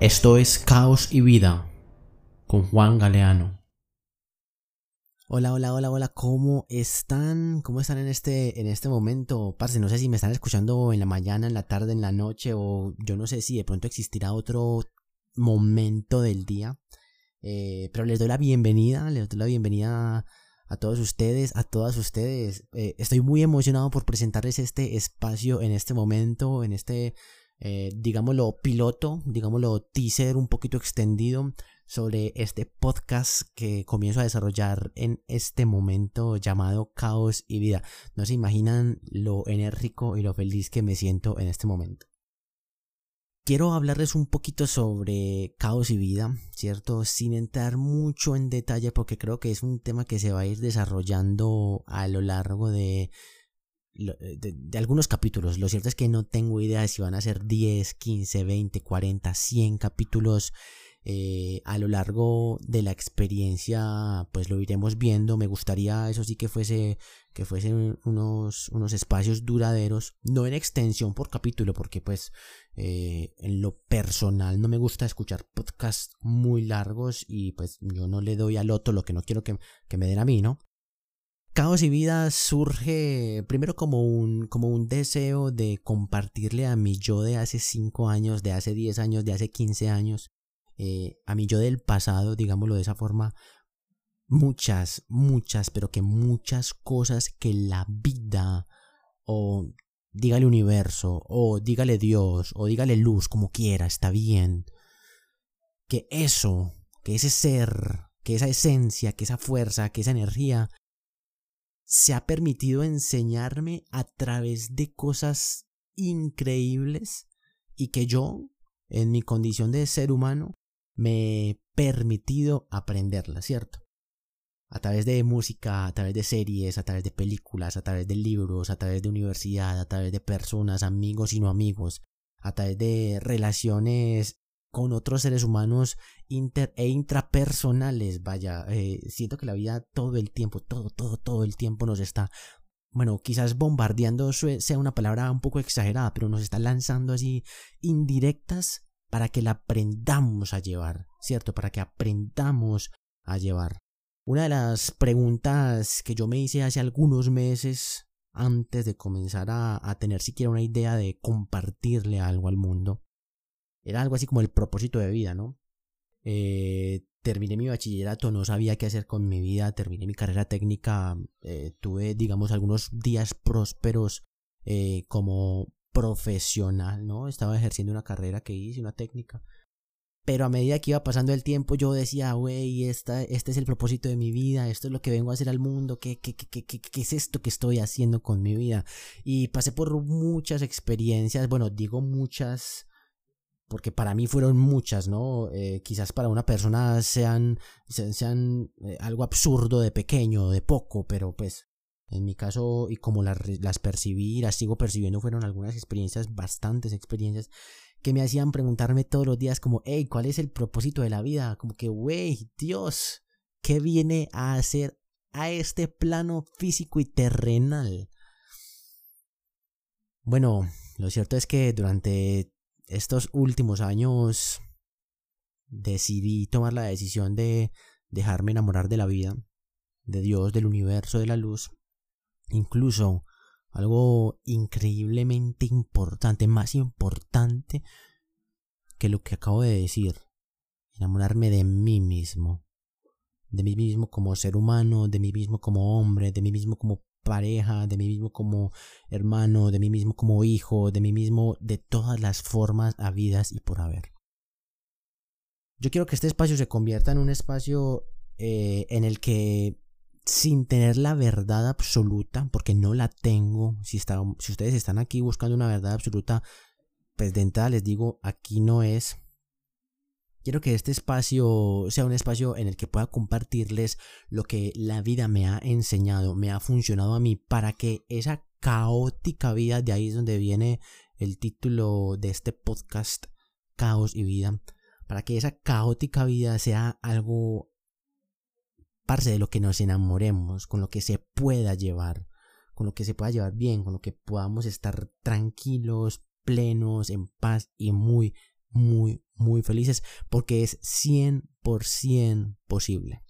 Esto es Caos y Vida con Juan Galeano. Hola, hola, hola, hola, ¿cómo están? ¿Cómo están en este, en este momento? Parce, no sé si me están escuchando en la mañana, en la tarde, en la noche, o yo no sé si de pronto existirá otro momento del día. Eh, pero les doy la bienvenida, les doy la bienvenida a todos ustedes, a todas ustedes. Eh, estoy muy emocionado por presentarles este espacio en este momento, en este eh, digámoslo, piloto, digámoslo, teaser un poquito extendido sobre este podcast que comienzo a desarrollar en este momento llamado Caos y Vida. No se imaginan lo enérgico y lo feliz que me siento en este momento. Quiero hablarles un poquito sobre caos y vida, ¿cierto? Sin entrar mucho en detalle porque creo que es un tema que se va a ir desarrollando a lo largo de eh, de, algunos capítulos. Lo cierto es que no tengo idea de si van a ser 10, 15, 20, 40, 100 capítulos. Eh, a lo largo de la experiencia pues lo iremos viendo me gustaría eso sí que fuese que fuesen unos unos espacios duraderos no en extensión por capítulo porque pues eh, en lo personal no me gusta escuchar podcasts muy largos y pues yo no le doy al otro lo que no quiero que, que me den a mí no Caos y Vida surge primero como un, como un deseo de compartirle a mi yo de hace 5 años, de hace 10 años, de hace 15 años, eh, a mi yo del pasado, digámoslo de esa forma, muchas, muchas, pero que muchas cosas que la vida, o dígale universo, o dígale Dios, o dígale luz, como quiera, está bien. Que eso, que ese ser, que esa esencia, que esa fuerza, que esa energía se ha permitido enseñarme a través de cosas increíbles y que yo, en mi condición de ser humano, me he permitido aprenderla, ¿cierto? A través de música, a través de series, a través de películas, a través de libros, a través de universidad, a través de personas, amigos y no amigos, a través de relaciones con otros seres humanos inter e intrapersonales. Vaya, eh, siento que la vida todo el tiempo, todo, todo, todo el tiempo nos está, bueno, quizás bombardeando sea una palabra un poco exagerada, pero nos está lanzando así indirectas para que la aprendamos a llevar, ¿cierto? Para que aprendamos a llevar. Una de las preguntas que yo me hice hace algunos meses antes de comenzar a, a tener siquiera una idea de compartirle algo al mundo era algo así como el propósito de vida, ¿no? Eh, terminé mi bachillerato, no sabía qué hacer con mi vida, terminé mi carrera técnica, eh, tuve, digamos, algunos días prósperos eh, como profesional, ¿no? Estaba ejerciendo una carrera que hice, una técnica. Pero a medida que iba pasando el tiempo, yo decía, güey, este es el propósito de mi vida, esto es lo que vengo a hacer al mundo, ¿qué, qué, qué, qué, es esto que estoy haciendo con mi vida? Y pasé por muchas experiencias, bueno, digo muchas porque para mí fueron muchas, ¿no? Eh, quizás para una persona sean, sean eh, algo absurdo de pequeño, de poco, pero pues en mi caso y como las, las percibí y las sigo percibiendo fueron algunas experiencias, bastantes experiencias que me hacían preguntarme todos los días como, hey, ¿cuál es el propósito de la vida? Como que, wey, Dios, ¿qué viene a hacer a este plano físico y terrenal? Bueno, lo cierto es que durante estos últimos años decidí tomar la decisión de dejarme enamorar de la vida, de Dios, del universo, de la luz. Incluso algo increíblemente importante, más importante que lo que acabo de decir. Enamorarme de mí mismo. De mí mismo como ser humano, de mí mismo como hombre, de mí mismo como pareja, de mí mismo como hermano, de mí mismo como hijo, de mí mismo de todas las formas habidas y por haber. Yo quiero que este espacio se convierta en un espacio eh, en el que sin tener la verdad absoluta, porque no la tengo, si, si ustedes están aquí buscando una verdad absoluta, pues de entrada les digo, aquí no es, Quiero que este espacio sea un espacio en el que pueda compartirles lo que la vida me ha enseñado, me ha funcionado a mí, para que esa caótica vida, de ahí es donde viene el título de este podcast, Caos y Vida, para que esa caótica vida sea algo parte de lo que nos enamoremos, con lo que se pueda llevar, con lo que se pueda llevar bien, con lo que podamos estar tranquilos, plenos, en paz y muy muy, muy felices porque es 100% posible.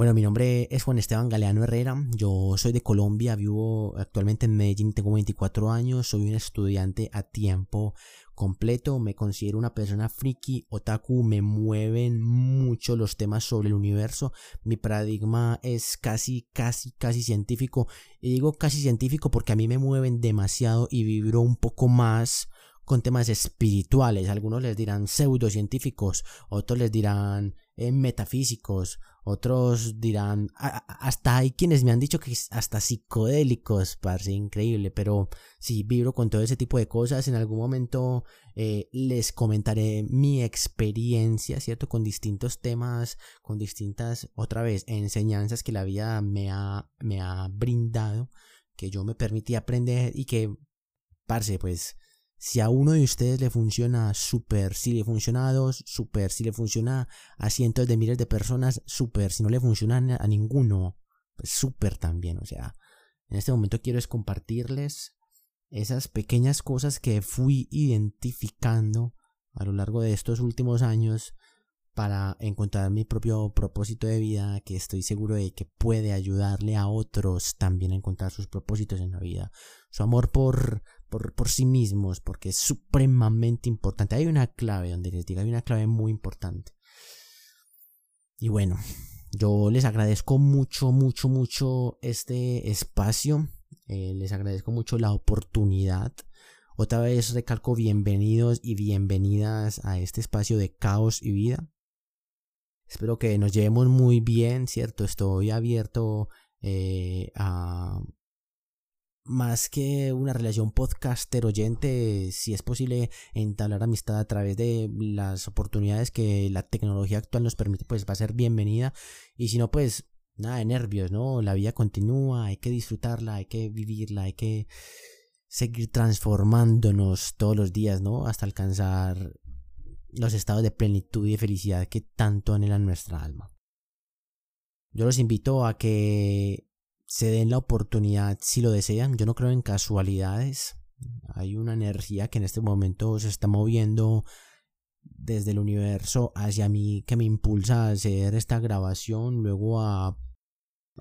Bueno, mi nombre es Juan Esteban Galeano Herrera, yo soy de Colombia, vivo actualmente en Medellín, tengo 24 años, soy un estudiante a tiempo completo, me considero una persona friki, otaku, me mueven mucho los temas sobre el universo, mi paradigma es casi, casi, casi científico, y digo casi científico porque a mí me mueven demasiado y vibro un poco más con temas espirituales, algunos les dirán pseudocientíficos, otros les dirán eh, metafísicos, otros dirán, hasta hay quienes me han dicho que hasta psicodélicos, parece increíble, pero si vibro con todo ese tipo de cosas. En algún momento eh, les comentaré mi experiencia, ¿cierto? Con distintos temas, con distintas, otra vez, enseñanzas que la vida me ha, me ha brindado, que yo me permití aprender y que, parce, pues, si a uno de ustedes le funciona súper, si le funciona a dos, súper, si le funciona a cientos de miles de personas, súper, si no le funciona a ninguno, pues súper también. O sea, en este momento quiero es compartirles esas pequeñas cosas que fui identificando a lo largo de estos últimos años para encontrar mi propio propósito de vida que estoy seguro de que puede ayudarle a otros también a encontrar sus propósitos en la vida. Su amor por, por, por sí mismos, porque es supremamente importante. Hay una clave donde les digo, hay una clave muy importante. Y bueno, yo les agradezco mucho, mucho, mucho este espacio. Eh, les agradezco mucho la oportunidad. Otra vez recalco bienvenidos y bienvenidas a este espacio de caos y vida. Espero que nos llevemos muy bien, ¿cierto? Estoy abierto eh, a más que una relación podcaster oyente, si es posible entablar amistad a través de las oportunidades que la tecnología actual nos permite, pues va a ser bienvenida. Y si no, pues nada de nervios, ¿no? La vida continúa, hay que disfrutarla, hay que vivirla, hay que seguir transformándonos todos los días, ¿no? Hasta alcanzar los estados de plenitud y de felicidad que tanto anhelan nuestra alma. Yo los invito a que se den la oportunidad si lo desean. Yo no creo en casualidades. Hay una energía que en este momento se está moviendo desde el universo hacia mí que me impulsa a hacer esta grabación, luego a,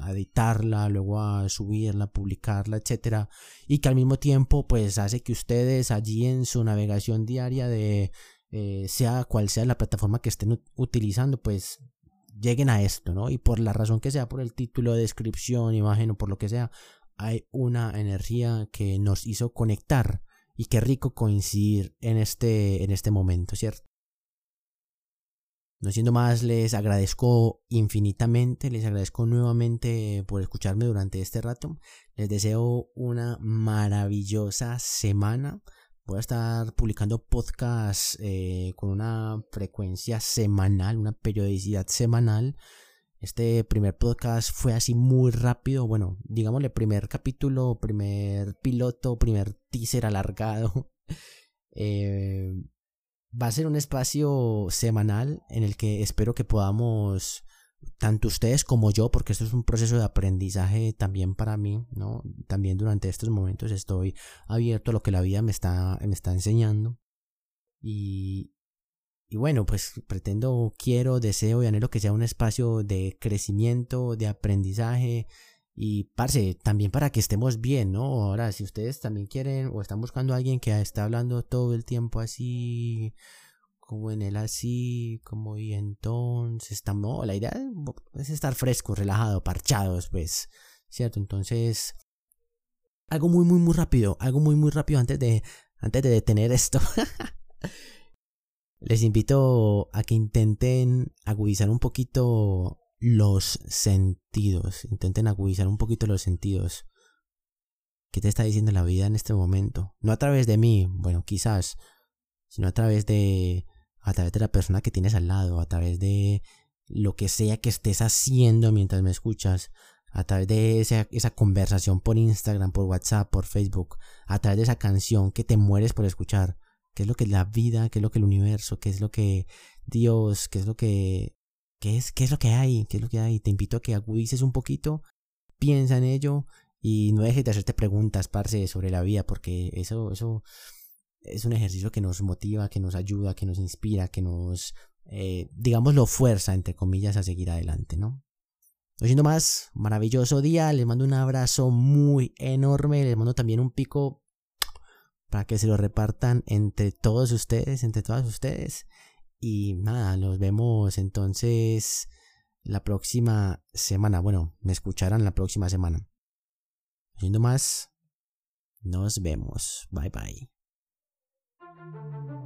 editarla, luego a subirla, publicarla, etcétera, y que al mismo tiempo pues hace que ustedes allí en su navegación diaria de eh, sea cual sea la plataforma que estén utilizando, pues lleguen a esto, ¿no? Y por la razón que sea, por el título, descripción, imagen o por lo que sea, hay una energía que nos hizo conectar y qué rico coincidir en este, en este momento, ¿cierto? No siendo más, les agradezco infinitamente, les agradezco nuevamente por escucharme durante este rato. Les deseo una maravillosa semana. Voy a estar publicando podcasts eh, con una frecuencia semanal, una periodicidad semanal. Este primer podcast fue así muy rápido. Bueno, digámosle primer capítulo, primer piloto, primer teaser alargado. Eh, va a ser un espacio semanal en el que espero que podamos tanto ustedes como yo, porque esto es un proceso de aprendizaje también para mí, ¿no? También durante estos momentos estoy abierto a lo que la vida me está, me está enseñando. Y, y bueno, pues pretendo, quiero, deseo y anhelo que sea un espacio de crecimiento, de aprendizaje y, parce, también para que estemos bien, ¿no? Ahora, si ustedes también quieren o están buscando a alguien que está hablando todo el tiempo así como en él así, como y entonces estamos, la idea es estar frescos, relajados, parchados, pues, ¿cierto? Entonces, algo muy, muy, muy rápido, algo muy, muy rápido antes de, antes de detener esto. Les invito a que intenten agudizar un poquito los sentidos, intenten agudizar un poquito los sentidos. ¿Qué te está diciendo la vida en este momento? No a través de mí, bueno, quizás, sino a través de a través de la persona que tienes al lado, a través de lo que sea que estés haciendo mientras me escuchas, a través de esa, esa, conversación por Instagram, por WhatsApp, por Facebook, a través de esa canción que te mueres por escuchar, qué es lo que es la vida, qué es lo que el universo, qué es lo que Dios, qué es lo que qué es, qué es lo que hay, qué es lo que hay. Te invito a que agudices un poquito, piensa en ello y no dejes de hacerte preguntas, parce, sobre la vida, porque eso, eso es un ejercicio que nos motiva, que nos ayuda, que nos inspira, que nos, eh, digamos, lo fuerza, entre comillas, a seguir adelante, ¿no? Oyendo más, maravilloso día, les mando un abrazo muy enorme, les mando también un pico para que se lo repartan entre todos ustedes, entre todas ustedes. Y nada, nos vemos entonces la próxima semana. Bueno, me escucharán la próxima semana. Oyendo más, nos vemos. Bye bye. Thank you.